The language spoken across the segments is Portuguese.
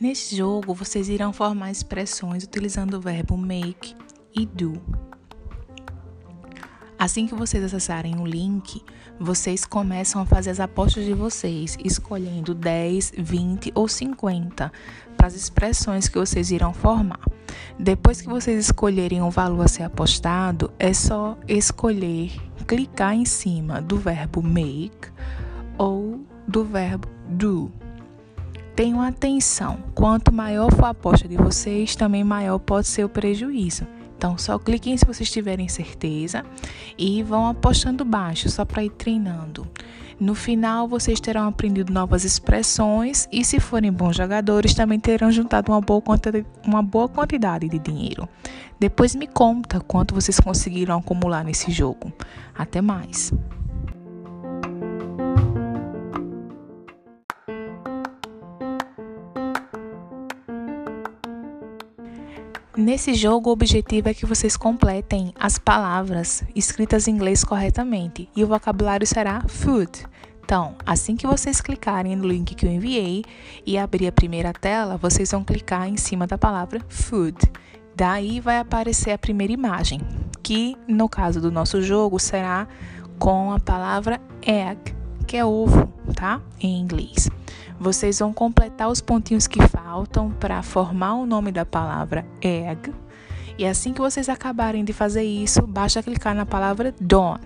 Nesse jogo, vocês irão formar expressões utilizando o verbo make e do. Assim que vocês acessarem o link, vocês começam a fazer as apostas de vocês, escolhendo 10, 20 ou 50 para as expressões que vocês irão formar. Depois que vocês escolherem o valor a ser apostado, é só escolher, clicar em cima do verbo make ou do verbo do. Tenham atenção, quanto maior for a aposta de vocês, também maior pode ser o prejuízo. Então, só cliquem se vocês tiverem certeza e vão apostando baixo, só para ir treinando. No final, vocês terão aprendido novas expressões e, se forem bons jogadores, também terão juntado uma boa, uma boa quantidade de dinheiro. Depois me conta quanto vocês conseguiram acumular nesse jogo. Até mais! Nesse jogo, o objetivo é que vocês completem as palavras escritas em inglês corretamente e o vocabulário será food. Então, assim que vocês clicarem no link que eu enviei e abrir a primeira tela, vocês vão clicar em cima da palavra food. Daí vai aparecer a primeira imagem, que no caso do nosso jogo será com a palavra egg, que é ovo, tá? Em inglês. Vocês vão completar os pontinhos que faltam para formar o nome da palavra egg. E assim que vocês acabarem de fazer isso, basta clicar na palavra dawn.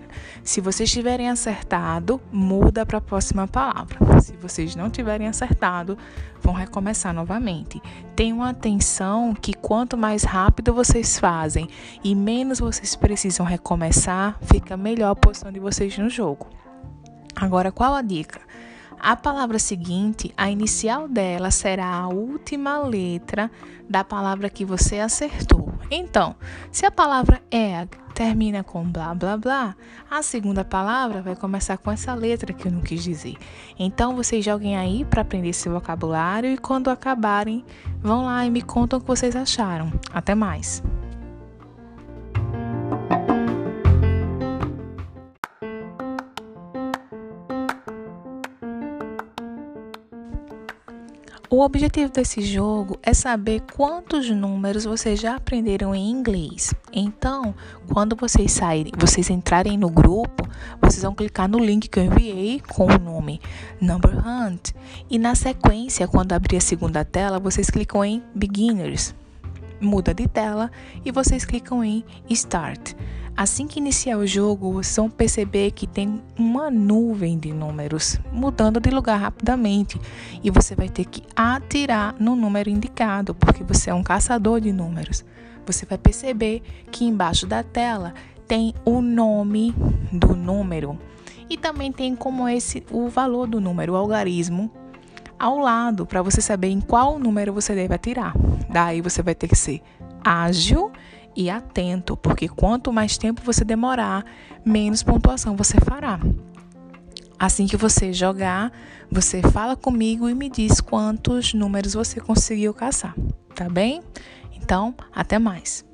Se vocês tiverem acertado, muda para a próxima palavra. Se vocês não tiverem acertado, vão recomeçar novamente. Tenham atenção que quanto mais rápido vocês fazem e menos vocês precisam recomeçar, fica melhor a posição de vocês no jogo. Agora, qual a dica? A palavra seguinte, a inicial dela será a última letra da palavra que você acertou. Então, se a palavra egg termina com blá blá blá, a segunda palavra vai começar com essa letra que eu não quis dizer. Então, vocês joguem aí para aprender esse vocabulário e quando acabarem, vão lá e me contam o que vocês acharam. Até mais! O objetivo desse jogo é saber quantos números vocês já aprenderam em inglês. Então, quando vocês saírem, vocês entrarem no grupo, vocês vão clicar no link que eu enviei com o nome Number Hunt e na sequência, quando abrir a segunda tela, vocês clicam em Beginners. Muda de tela e vocês clicam em Start. Assim que iniciar o jogo, vão perceber que tem uma nuvem de números mudando de lugar rapidamente e você vai ter que atirar no número indicado, porque você é um caçador de números. Você vai perceber que embaixo da tela tem o nome do número e também tem como esse o valor do número, o algarismo ao lado para você saber em qual número você deve atirar. Daí você vai ter que ser ágil e atento, porque quanto mais tempo você demorar, menos pontuação você fará. Assim que você jogar, você fala comigo e me diz quantos números você conseguiu caçar, tá bem? Então, até mais.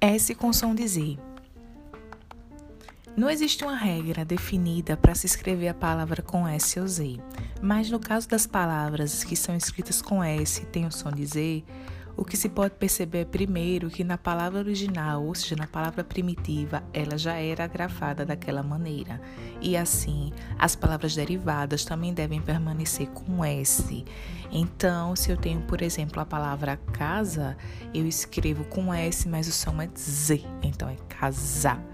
S com som de Z. Não existe uma regra definida para se escrever a palavra com S ou Z, mas no caso das palavras que são escritas com S e têm o som de Z, o que se pode perceber é primeiro que na palavra original, ou seja, na palavra primitiva, ela já era grafada daquela maneira. E assim, as palavras derivadas também devem permanecer com S. Então, se eu tenho, por exemplo, a palavra casa, eu escrevo com S, mas o som é Z, então é casar.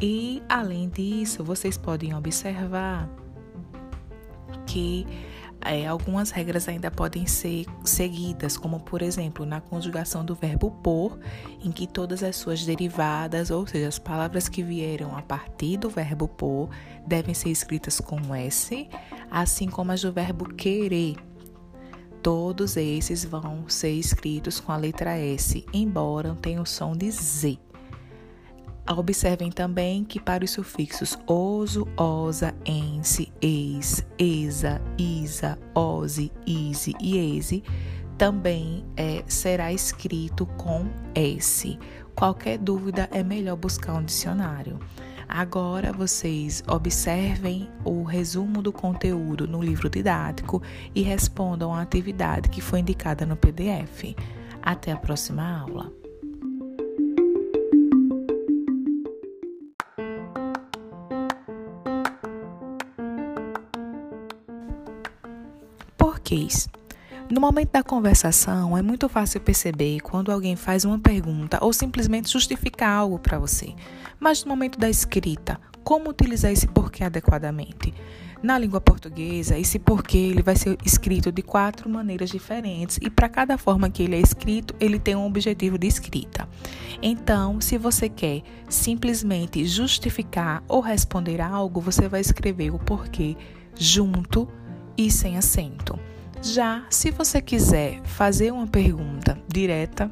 E além disso, vocês podem observar que é, algumas regras ainda podem ser seguidas, como por exemplo na conjugação do verbo por, em que todas as suas derivadas, ou seja, as palavras que vieram a partir do verbo por, devem ser escritas com S, assim como as do verbo querer. Todos esses vão ser escritos com a letra S, embora tenham o som de Z. Observem também que para os sufixos oso, osa, ense, eis, esa, isa, ose, ise e ese, também é, será escrito com S. Qualquer dúvida é melhor buscar um dicionário. Agora vocês observem o resumo do conteúdo no livro didático e respondam a atividade que foi indicada no PDF. Até a próxima aula. No momento da conversação, é muito fácil perceber quando alguém faz uma pergunta ou simplesmente justificar algo para você. Mas no momento da escrita, como utilizar esse porquê adequadamente? Na língua portuguesa, esse porquê ele vai ser escrito de quatro maneiras diferentes e para cada forma que ele é escrito, ele tem um objetivo de escrita. Então, se você quer simplesmente justificar ou responder algo, você vai escrever o porquê junto e sem acento. Já se você quiser fazer uma pergunta direta,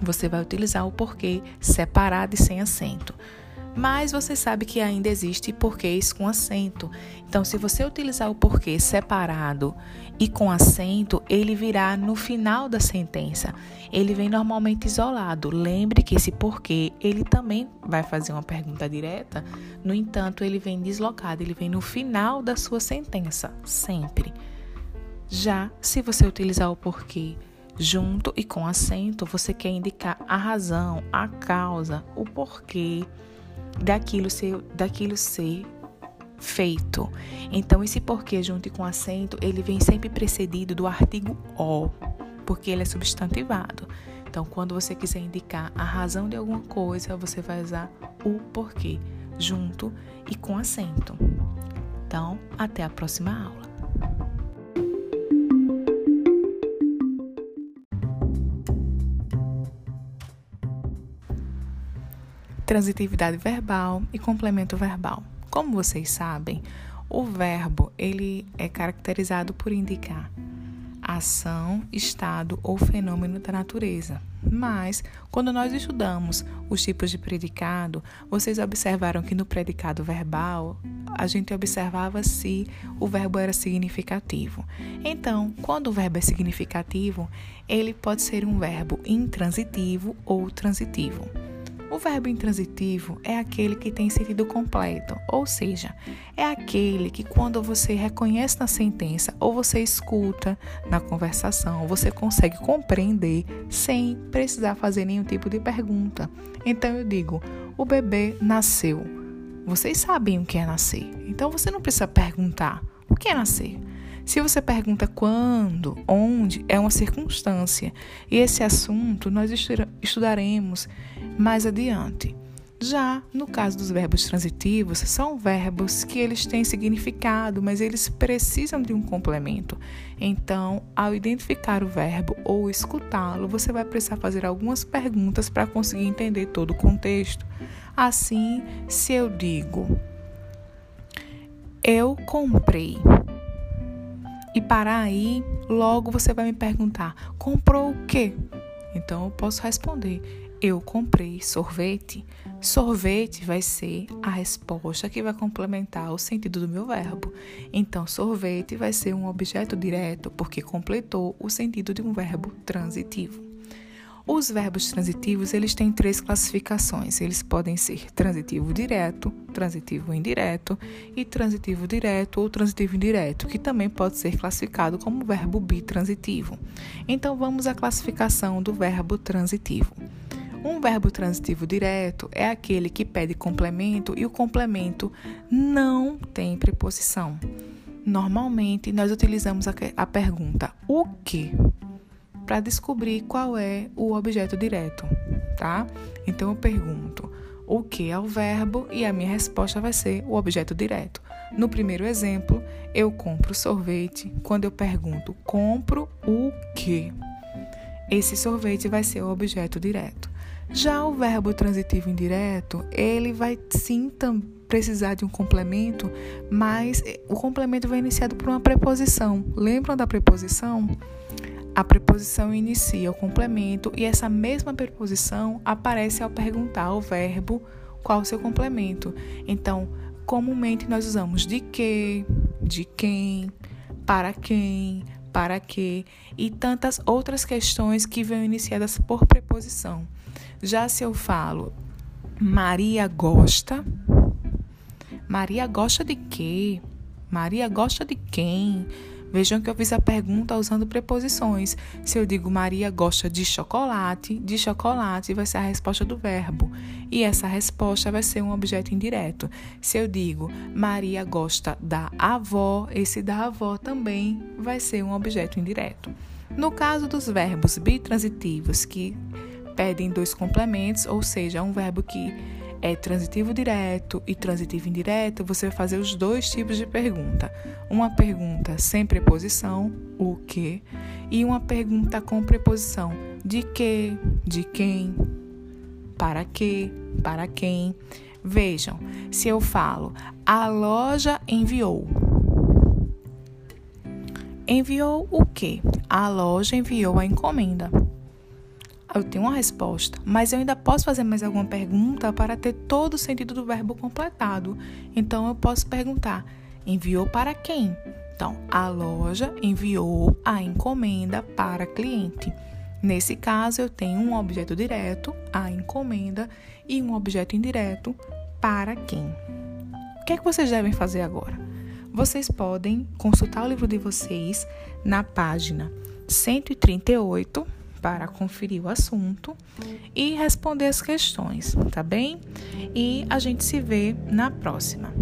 você vai utilizar o porquê separado e sem acento. Mas você sabe que ainda existe porquês com acento. Então, se você utilizar o porquê separado e com acento, ele virá no final da sentença. Ele vem normalmente isolado. Lembre que esse porquê, ele também vai fazer uma pergunta direta. No entanto, ele vem deslocado, ele vem no final da sua sentença, sempre. Já se você utilizar o porquê junto e com acento, você quer indicar a razão, a causa, o porquê daquilo ser, daquilo ser feito. Então, esse porquê junto e com acento, ele vem sempre precedido do artigo o, porque ele é substantivado. Então, quando você quiser indicar a razão de alguma coisa, você vai usar o porquê junto e com acento. Então, até a próxima aula. Transitividade verbal e complemento verbal. Como vocês sabem, o verbo ele é caracterizado por indicar ação, estado ou fenômeno da natureza. Mas, quando nós estudamos os tipos de predicado, vocês observaram que no predicado verbal a gente observava se o verbo era significativo. Então, quando o verbo é significativo, ele pode ser um verbo intransitivo ou transitivo. O verbo intransitivo é aquele que tem sentido completo, ou seja, é aquele que quando você reconhece na sentença ou você escuta na conversação, você consegue compreender sem precisar fazer nenhum tipo de pergunta. Então eu digo: o bebê nasceu. Vocês sabem o que é nascer, então você não precisa perguntar o que é nascer. Se você pergunta quando, onde, é uma circunstância. E esse assunto nós estudaremos mais adiante. Já no caso dos verbos transitivos, são verbos que eles têm significado, mas eles precisam de um complemento. Então, ao identificar o verbo ou escutá-lo, você vai precisar fazer algumas perguntas para conseguir entender todo o contexto. Assim, se eu digo eu comprei, e parar aí, logo você vai me perguntar: comprou o quê? Então eu posso responder: eu comprei sorvete. Sorvete vai ser a resposta que vai complementar o sentido do meu verbo. Então, sorvete vai ser um objeto direto porque completou o sentido de um verbo transitivo. Os verbos transitivos, eles têm três classificações. Eles podem ser transitivo direto, transitivo indireto e transitivo direto ou transitivo indireto, que também pode ser classificado como verbo bitransitivo. Então, vamos à classificação do verbo transitivo. Um verbo transitivo direto é aquele que pede complemento e o complemento não tem preposição. Normalmente, nós utilizamos a, pergunta o que para descobrir qual é o objeto direto, tá? Então eu pergunto o que é o verbo e a minha resposta vai ser o objeto direto. No primeiro exemplo, eu compro sorvete. Quando eu pergunto compro o que? Esse sorvete vai ser o objeto direto. Já o verbo transitivo indireto, ele vai sim precisar de um complemento, mas o complemento vai iniciado por uma preposição. Lembram da preposição? A preposição inicia o complemento e essa mesma preposição aparece ao perguntar ao verbo qual o seu complemento. Então, comumente nós usamos de que, de quem, para quem, para que e tantas outras questões que vêm iniciadas por preposição. Já se eu falo Maria gosta, Maria gosta de quê? Maria gosta de quem? Vejam que eu fiz a pergunta usando preposições. Se eu digo Maria gosta de chocolate, de chocolate vai ser a resposta do verbo. E essa resposta vai ser um objeto indireto. Se eu digo Maria gosta da avó, esse da avó também vai ser um objeto indireto. No caso dos verbos bitransitivos que pedem dois complementos, ou seja, um verbo que é transitivo direto e transitivo indireto, você vai fazer os dois tipos de pergunta. Uma pergunta sem preposição, o que, e uma pergunta com preposição, de que, de quem, para que, para quem. Vejam, se eu falo a loja enviou. Enviou o que? A loja enviou a encomenda eu tenho uma resposta, mas eu ainda posso fazer mais alguma pergunta para ter todo o sentido do verbo completado. Então eu posso perguntar: enviou para quem? Então, a loja enviou a encomenda para cliente. Nesse caso, eu tenho um objeto direto, a encomenda, e um objeto indireto, para quem. O que é que vocês devem fazer agora? Vocês podem consultar o livro de vocês na página 138 para conferir o assunto e responder as questões, tá bem? E a gente se vê na próxima.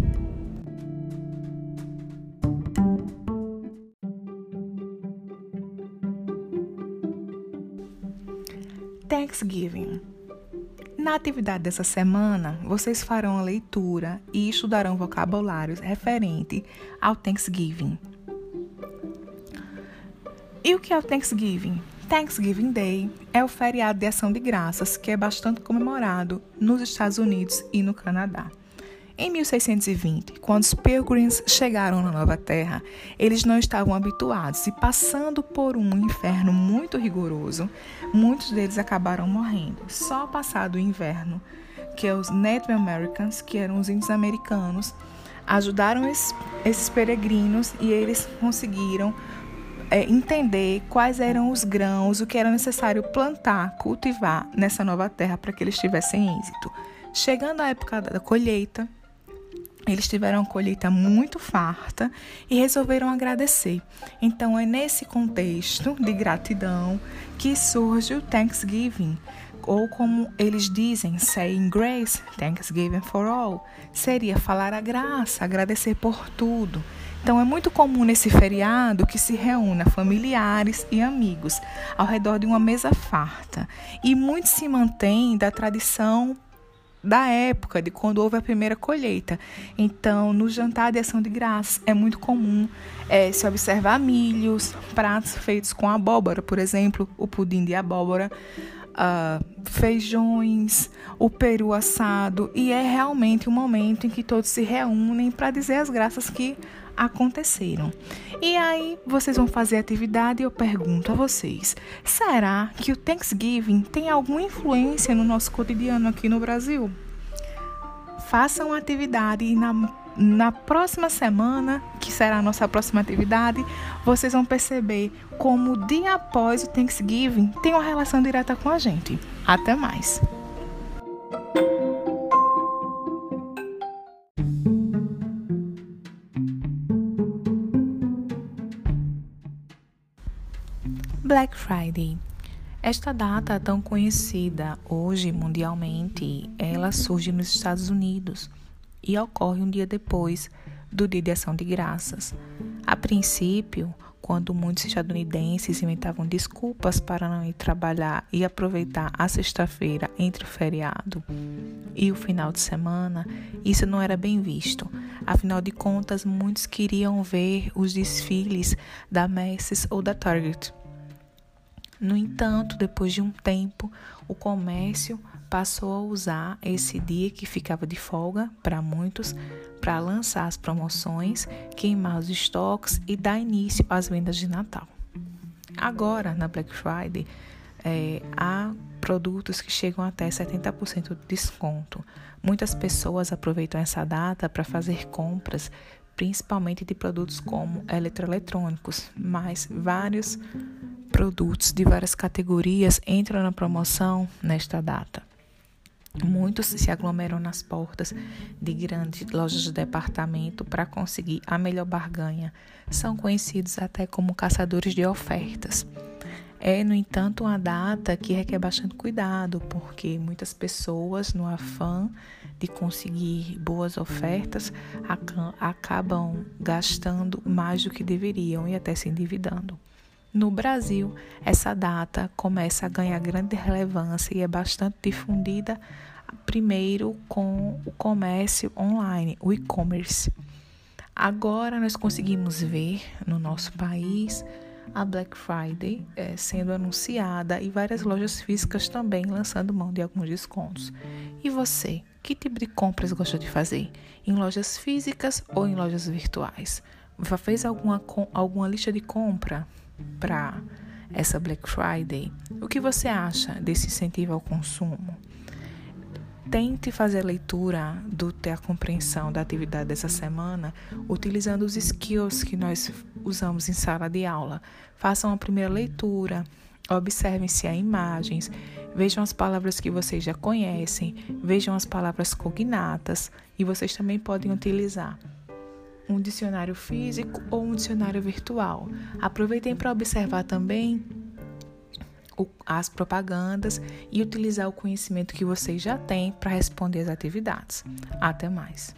Thanksgiving. Na atividade dessa semana, vocês farão a leitura e estudarão vocabulários referente ao Thanksgiving. E o que é o Thanksgiving? Thanksgiving Day é o feriado de ação de graças que é bastante comemorado nos Estados Unidos e no Canadá. Em 1620, quando os Pilgrims chegaram na Nova Terra, eles não estavam habituados e, passando por um inferno muito rigoroso, muitos deles acabaram morrendo. Só passado o inverno, que os Native Americans, que eram os índios americanos, ajudaram esses peregrinos e eles conseguiram é, entender quais eram os grãos, o que era necessário plantar, cultivar nessa nova terra para que eles tivessem êxito. Chegando à época da colheita, eles tiveram uma colheita muito farta e resolveram agradecer. Então é nesse contexto de gratidão que surge o Thanksgiving, ou como eles dizem, saying grace, Thanksgiving for all, seria falar a graça, agradecer por tudo. Então é muito comum nesse feriado que se reúna familiares e amigos ao redor de uma mesa farta. E muito se mantém da tradição da época, de quando houve a primeira colheita. Então, no jantar de ação de graças, é muito comum é, se observar milhos, pratos feitos com abóbora, por exemplo, o pudim de abóbora, uh, feijões, o peru assado, e é realmente um momento em que todos se reúnem para dizer as graças que aconteceram. E aí vocês vão fazer atividade e eu pergunto a vocês: será que o Thanksgiving tem alguma influência no nosso cotidiano aqui no Brasil? Façam a atividade e na, na próxima semana, será a nossa próxima atividade, vocês vão perceber como o dia após o Thanksgiving tem uma relação direta com a gente. Até mais! Black Friday. Esta data tão conhecida hoje mundialmente, ela surge nos Estados Unidos e ocorre um dia depois do Dia de Ação de Graças. A princípio, quando muitos estadunidenses inventavam desculpas para não ir trabalhar e aproveitar a sexta-feira entre o feriado e o final de semana, isso não era bem visto. Afinal de contas, muitos queriam ver os desfiles da Macy's ou da Target. No entanto, depois de um tempo, o comércio passou a usar esse dia que ficava de folga para muitos para lançar as promoções, queimar os estoques e dar início às vendas de Natal. Agora, na Black Friday, é, há produtos que chegam até 70% de desconto. Muitas pessoas aproveitam essa data para fazer compras, principalmente de produtos como eletroeletrônicos, mas vários produtos de várias categorias entram na promoção nesta data. Muitos se aglomeram nas portas de grandes lojas de departamento para conseguir a melhor barganha. São conhecidos até como caçadores de ofertas. É, no entanto, uma data que requer bastante cuidado, porque muitas pessoas, no afã de conseguir boas ofertas, acabam gastando mais do que deveriam e até se endividando. No Brasil, essa data começa a ganhar grande relevância e é bastante difundida primeiro com o comércio online, o e-commerce. Agora nós conseguimos ver no nosso país a Black Friday é, sendo anunciada e várias lojas físicas também lançando mão de alguns descontos. E você, que tipo de compras gosta de fazer? Em lojas físicas ou em lojas virtuais? Já fez alguma, alguma lista de compra para essa Black Friday? O que você acha desse incentivo ao consumo? Tente fazer a leitura do ter a compreensão da atividade dessa semana utilizando os skills que nós usamos em sala de aula. Façam a primeira leitura, observem se há imagens, vejam as palavras que vocês já conhecem, vejam as palavras cognatas e vocês também podem utilizar um dicionário físico ou um dicionário virtual. Aproveitem para observar também as propagandas e utilizar o conhecimento que vocês já têm para responder às atividades. Até mais!